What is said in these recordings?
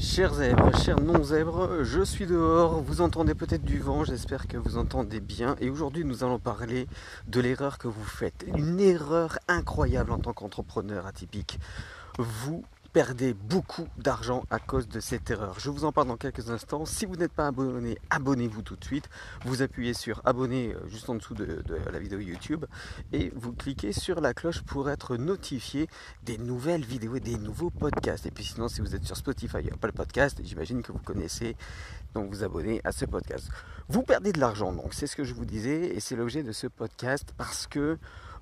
Chers zèbres, chers non-zèbres, je suis dehors, vous entendez peut-être du vent, j'espère que vous entendez bien. Et aujourd'hui, nous allons parler de l'erreur que vous faites. Une erreur incroyable en tant qu'entrepreneur atypique. Vous perdez beaucoup d'argent à cause de cette erreur. Je vous en parle dans quelques instants. Si vous n'êtes pas abonné, abonnez-vous tout de suite. Vous appuyez sur abonner euh, juste en dessous de, la vidéo YouTube et vous cliquez sur la cloche pour être notifié des nouvelles vidéos et des nouveaux podcasts. Et puis sinon, si vous êtes sur Spotify, pas le podcast, j'imagine que vous connaissez, donc vous abonnez à ce podcast. Vous perdez de l'argent, donc c'est ce que je vous disais et c'est l'objet de ce podcast parce que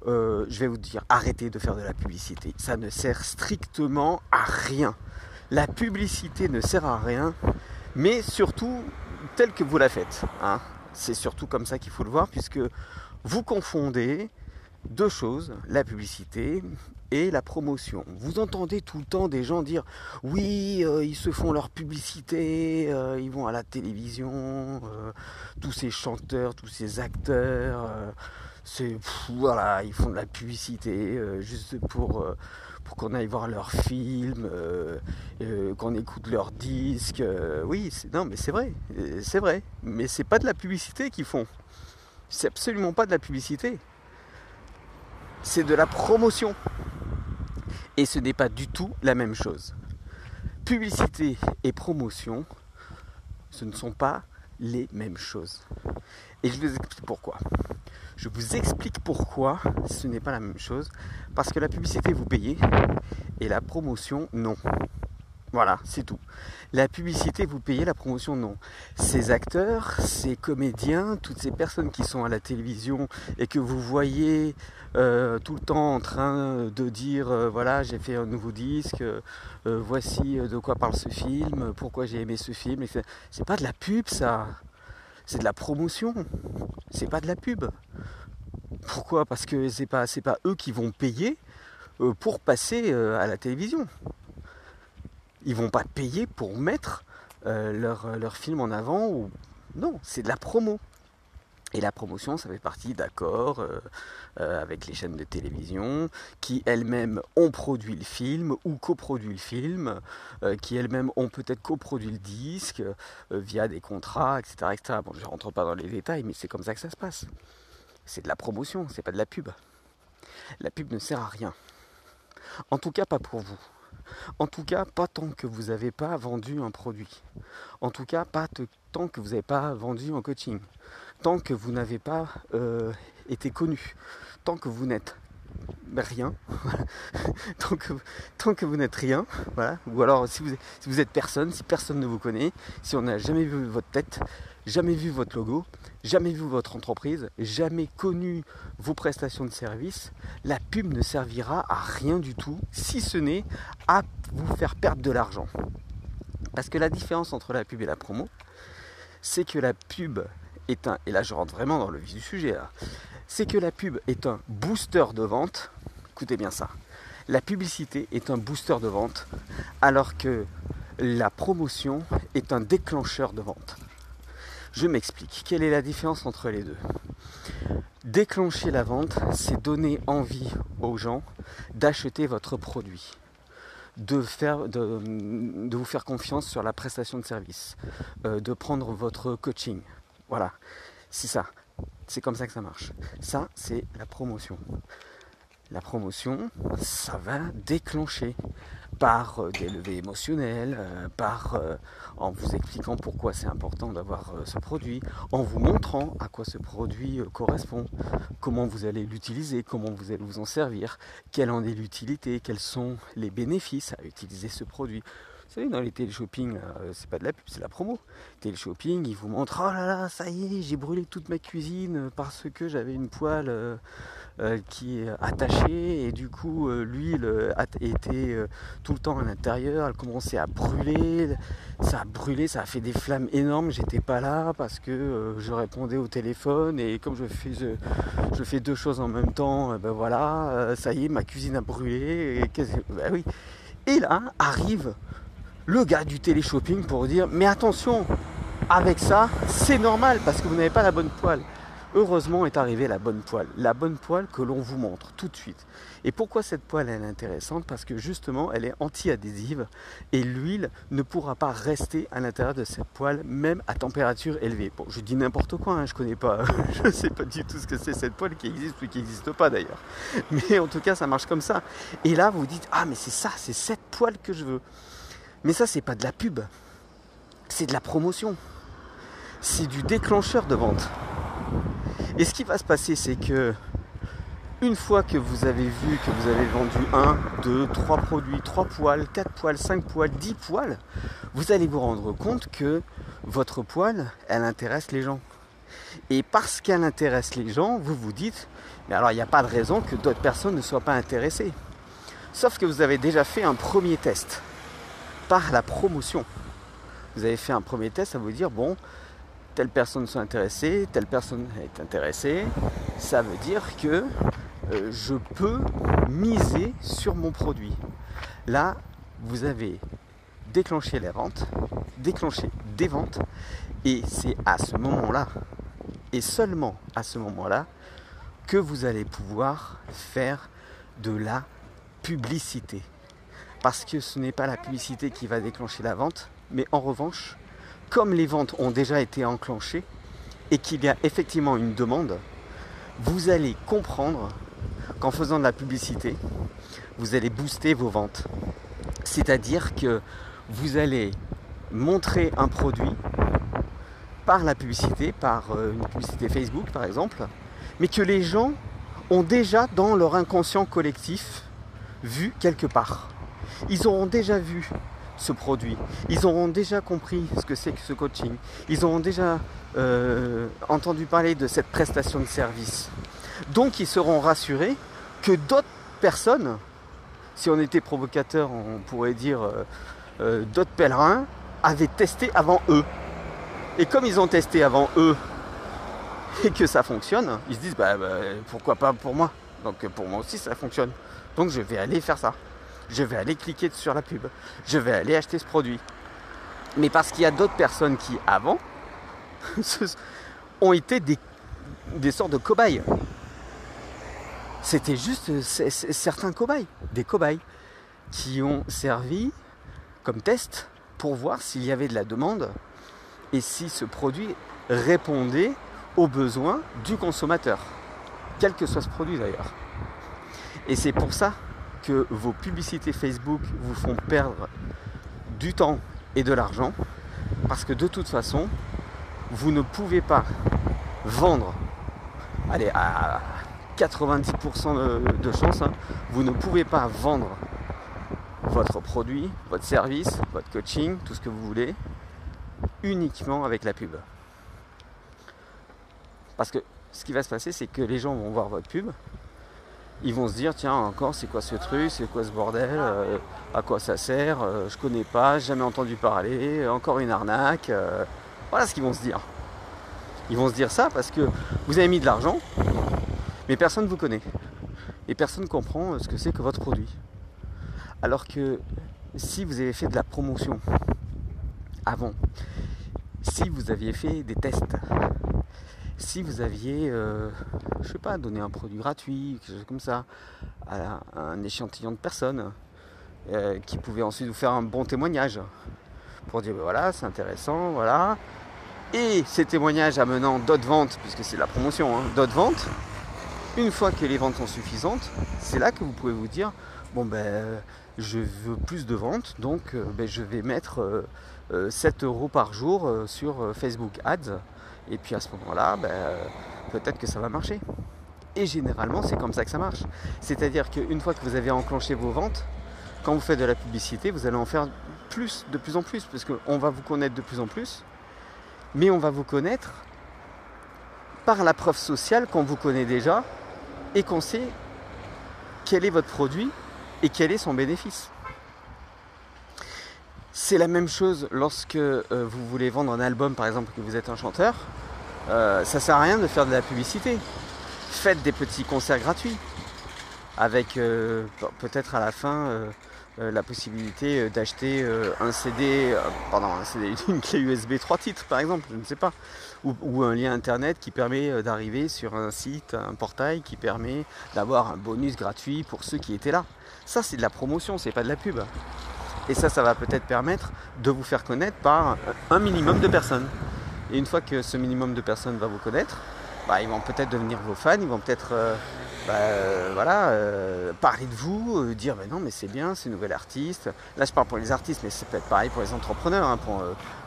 euh, je vais vous dire, arrêtez de faire de la publicité. Ça ne sert strictement à rien. La publicité ne sert à rien, mais surtout telle que vous la faites. Hein. C'est surtout comme ça qu'il faut le voir, puisque vous confondez deux choses, la publicité et la promotion. Vous entendez tout le temps des gens dire oui, euh, ils se font leur publicité, euh, ils vont à la télévision, tous ces chanteurs, tous ces acteurs c'est voilà, ils font de la publicité euh, juste pour, euh, pour qu'on aille voir leurs films, euh, qu'on écoute leurs disques. oui, c'est, non, mais c'est vrai, c'est vrai. Mais c'est pas de la publicité qu'ils font. C'est absolument pas de la publicité. C'est de la promotion. Et ce n'est pas du tout la même chose. Publicité et promotion, ce ne sont pas les mêmes choses. Et je vous explique pourquoi. Je vous explique pourquoi ce n'est pas la même chose. Parce que la publicité, vous payez et la promotion, non. Voilà, c'est tout. La publicité, vous payez, la promotion, non. Ces acteurs, ces comédiens, toutes ces personnes qui sont à la télévision et que vous voyez euh, tout le temps en train de dire, euh, voilà, j'ai fait un nouveau disque, euh, voici de quoi parle ce film, pourquoi j'ai aimé ce film. C'est pas de la pub, ça c'est de la promotion, c'est pas de la pub. Pourquoi? Parce que c'est pas pas eux qui vont payer euh, pour passer euh, à la télévision. Ils vont pas payer pour mettre euh, leur, leur film en avant non, c'est de la promo. Et la promotion, ça fait partie d'accords euh, euh, avec les chaînes de télévision qui elles-mêmes ont produit le film ou coproduit le film, euh, qui elles-mêmes ont peut-être coproduit le disque via des contrats, etc., etc. Bon, je ne rentre pas dans les détails, mais c'est comme ça que ça se passe. C'est de la promotion, c'est pas de la pub. La pub ne sert à rien. En tout cas, pas pour vous. En tout cas, pas tant que vous n'avez pas vendu un produit. En tout cas, pas tant que vous n'avez pas vendu un coaching. Tant que vous n'avez pas euh, été connu. Tant que vous n'êtes rien. tant, que, tant, que, vous n'êtes rien. Voilà. Ou alors si vous, si vous êtes personne, si personne ne vous connaît, si on n'a jamais vu votre tête, jamais vu votre logo, jamais vu votre entreprise, jamais connu vos prestations de service, la pub ne servira à rien du tout, si ce n'est à vous faire perdre de l'argent. Parce que la différence entre la pub et la promo, c'est que la pub et là je rentre vraiment dans le vif du sujet, c'est que la pub est un booster de vente, écoutez bien ça, la publicité est un booster de vente, alors que la promotion est un déclencheur de vente. Je m'explique. Quelle est la différence entre les deux? Déclencher la vente, c'est donner envie aux gens d'acheter votre produit, de, faire, de, vous faire confiance sur la prestation de service, euh, de prendre votre coaching. Voilà, c'est ça. C'est comme ça que ça marche. Ça, c'est la promotion. La promotion, ça va déclencher par euh, des levées émotionnelles, euh, par euh, en vous expliquant pourquoi c'est important d'avoir ce produit, en vous montrant à quoi ce produit correspond, comment vous allez l'utiliser, comment vous allez vous en servir, quelle en est l'utilité, quels sont les bénéfices à utiliser ce produit. Vous savez, dans les télé-shopping, c'est pas de la pub, c'est la promo. Télé-shopping, ils vous montrent Oh là là, ça y est, j'ai brûlé toute ma cuisine parce que j'avais une poêle euh, qui est attachée. Et du coup euh, l'huile était euh, tout le temps à l'intérieur, elle commençait à brûler, ça a brûlé, ça a fait des flammes énormes, j'étais pas là parce que je répondais au téléphone. Et comme je fais, deux choses en même temps, ben voilà, ça y est, ma cuisine a brûlé. Et. Et là arrive le gars du télé-shopping pour dire mais attention, avec ça, c'est normal parce que vous n'avez pas la bonne poêle. heureusement est arrivée la bonne poêle. La bonne poêle que l'on vous montre tout de suite. Et pourquoi cette poêle elle est intéressante? Parce que justement elle est anti-adhésive et l'huile ne pourra pas rester à l'intérieur de cette poêle même à température élevée. Bon, je dis n'importe quoi, hein, je connais pas, je sais pas du tout ce que c'est cette poêle qui existe ou qui n'existe pas d'ailleurs. Mais en tout cas ça marche comme ça. Et là vous vous dites ah mais c'est ça, c'est cette poêle que je veux. Mais ça c'est pas de la pub, c'est de la promotion c'est du déclencheur de vente. Et ce qui va se passer, c'est que une fois que vous avez vu que vous avez vendu 1, 2, 3 produits, 3 poils, 4 poils, 5 poils, 10 poils, vous allez vous rendre compte que votre poêle, elle intéresse les gens. Et parce qu'elle intéresse les gens, vous vous dites, mais alors il n'y a pas de raison que d'autres personnes ne soient pas intéressées. Sauf que vous avez déjà fait un premier test par la promotion. Vous avez fait un premier test à vous dire, bon, telle personne soit intéressée, telle personne est intéressée, ça veut dire que euh, je peux miser sur mon produit. Là, vous avez déclenché les ventes, déclenché des ventes, et c'est à ce moment-là, et seulement à ce moment-là, que vous allez pouvoir faire de la publicité. Parce que ce n'est pas la publicité qui va déclencher la vente, mais en revanche, comme les ventes ont déjà été enclenchées et qu'il y a effectivement une demande, vous allez comprendre qu'en faisant de la publicité, vous allez booster vos ventes. C'est-à-dire que vous allez montrer un produit par la publicité, par euh, une publicité Facebook par exemple, mais que les gens ont déjà dans leur inconscient collectif vu quelque part. Ils auront déjà vu ce produit. Ils auront déjà compris ce que c'est que ce coaching. Ils auront déjà euh, entendu parler de cette prestation de service. Donc ils seront rassurés que d'autres personnes, si on était provocateur, on pourrait dire euh, euh, d'autres pèlerins, avaient testé avant eux. Et comme ils ont testé avant eux et que ça fonctionne, ils se disent bah, bah pourquoi pas pour moi? Donc pour moi aussi ça fonctionne. Donc je vais aller faire ça je vais aller cliquer sur la pub, je vais aller acheter ce produit. Mais parce qu'il y a d'autres personnes qui, avant, ont été des, sortes de cobayes. C'était juste certains cobayes, des cobayes, qui ont servi comme test pour voir s'il y avait de la demande et si ce produit répondait aux besoins du consommateur, quel que soit ce produit d'ailleurs. Et c'est pour ça que vos publicités Facebook vous font perdre du temps et de l'argent parce que de toute façon, vous ne pouvez pas vendre, allez, à 90% de, chance, hein, vous ne pouvez pas vendre votre produit, votre service, votre coaching, tout ce que vous voulez, uniquement avec la pub. Parce que ce qui va se passer, c'est que les gens vont voir votre pub, ils vont se dire tiens encore c'est quoi ce truc, c'est quoi ce bordel, euh, à quoi ça sert, euh, je connais pas, jamais entendu parler, encore une arnaque. Euh. voilà ce qu'ils vont se dire. Ils vont se dire ça parce que vous avez mis de l'argent, mais personne ne vous connaît. Et personne ne comprend ce que c'est que votre produit. Alors que si vous avez fait de la promotion avant, si vous aviez fait des tests, si vous aviez, euh, je sais pas, donné un produit gratuit, quelque chose comme ça, à un échantillon de personnes euh, qui pouvaient ensuite vous faire un bon témoignage pour dire ben voilà, c'est intéressant, voilà. Et ces témoignages amenant d'autres ventes, puisque c'est la promotion, hein, d'autres ventes, une fois que les ventes sont suffisantes, c'est là que vous pouvez vous dire bon ben je veux plus de ventes, donc euh, ben, je vais mettre 7 euros par jour sur Facebook Ads et puis à ce moment-là, ben, peut-être que ça va marcher. Et généralement, c'est comme ça que ça marche. C'est-à-dire qu'une fois que vous avez enclenché vos ventes, quand vous faites de la publicité, vous allez en faire plus, de plus en plus, parce qu'on va vous connaître de plus en plus, mais on va vous connaître par la preuve sociale qu'on vous connaît déjà et qu'on sait quel est votre produit et quel est son bénéfice. C'est la même chose lorsque euh, vous voulez vendre un album, par exemple, que vous êtes un chanteur. Euh, ça sert à rien de faire de la publicité. Faites des petits concerts gratuits avec euh, peut-être à la fin euh, la possibilité d'acheter un CD, pardon, un CD, une clé USB 3 titres par exemple, je ne sais pas, ou, un lien internet qui permet d'arriver sur un site, un portail qui permet d'avoir un bonus gratuit pour ceux qui étaient là. Ça c'est de la promotion, c'est pas de la pub. Et ça, ça va peut-être permettre de vous faire connaître par un minimum de personnes. Et une fois que ce minimum de personnes va vous connaître, bah, ils vont peut-être devenir vos fans, ils vont peut-être bah, euh, voilà, euh, parler de vous, euh, dire mais non mais c'est bien, c'est une nouvelle artiste. Là je parle pour les artistes, mais c'est peut-être pareil pour les entrepreneurs, hein, pour,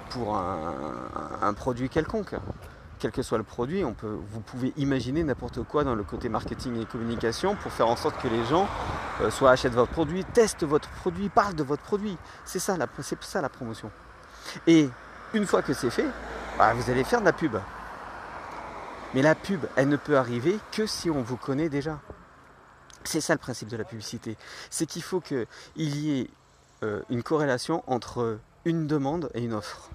pour un, produit quelconque. Quel que soit le produit, vous pouvez imaginer n'importe quoi dans le côté marketing et communication pour faire en sorte que les gens soit achètent votre produit, testent votre produit, parlent de votre produit. C'est ça, la, ça la promotion. Et une fois que c'est fait, bah, vous allez faire de la pub. Mais la pub, elle ne peut arriver que si on vous connaît déjà. C'est ça le principe de la publicité. C'est qu'il faut qu'il y ait euh, une corrélation entre une demande et une offre.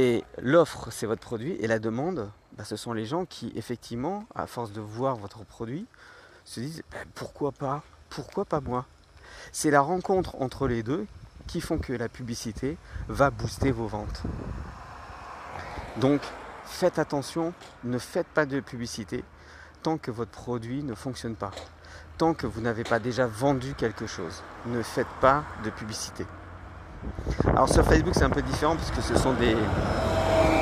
Et l'offre, c'est votre produit, et la demande, bah, ce sont les gens qui, effectivement, à force de voir votre produit, se disent bah, pourquoi pas, pourquoi pas moi? C'est la rencontre entre les deux qui font que la publicité va booster vos ventes. Donc, faites attention, ne faites pas de publicité tant que votre produit ne fonctionne pas. Tant que vous n'avez pas déjà vendu quelque chose, ne faites pas de publicité. Alors sur Facebook c'est un peu différent parce que ce sont des.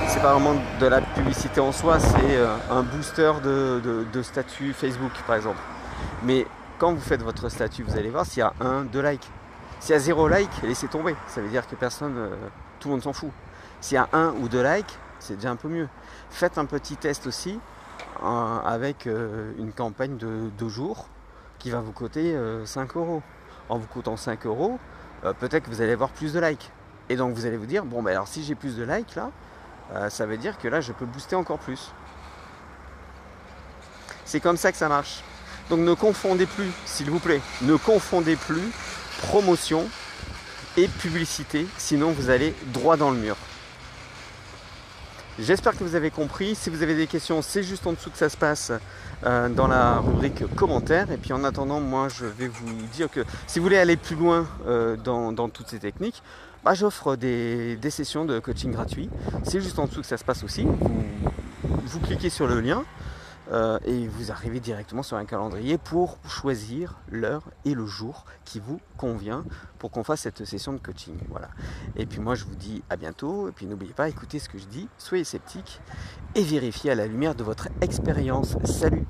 C'est pas vraiment de la publicité en soi, c'est euh, un booster de, statut Facebook par exemple. Mais quand vous faites votre statut, vous allez voir s'il y a un, deux likes. S'il y a zéro like, laissez tomber. Ça veut dire que personne, euh, tout le monde s'en fout. S'il y a un ou deux likes, c'est déjà un peu mieux. Faites un petit test aussi euh, avec une campagne de deux jours qui va vous coûter 5 euh, euros. En vous coûtant 5 euros, peut-être que vous allez avoir plus de likes. Et donc vous allez vous dire, bon ben alors si j'ai plus de likes là, ça veut dire que là je peux booster encore plus. C'est comme ça que ça marche. Donc ne confondez plus, s'il vous plaît, ne confondez plus promotion et publicité, sinon vous allez droit dans le mur. J'espère que vous avez compris. Si vous avez des questions, c'est juste en dessous que ça se passe euh, dans la rubrique commentaires. Et puis en attendant, moi je vais vous dire que si vous voulez aller plus loin euh, dans, toutes ces techniques, bah, j'offre des, sessions de coaching gratuit. C'est juste en dessous que ça se passe aussi. vous cliquez sur le lien. Euh, et vous arrivez directement sur un calendrier pour choisir l'heure et le jour qui vous convient pour qu'on fasse cette session de coaching. Voilà. Et puis moi je vous dis à bientôt et puis n'oubliez pas écoutez ce que je dis, soyez sceptiques et vérifiez à la lumière de votre expérience. Salut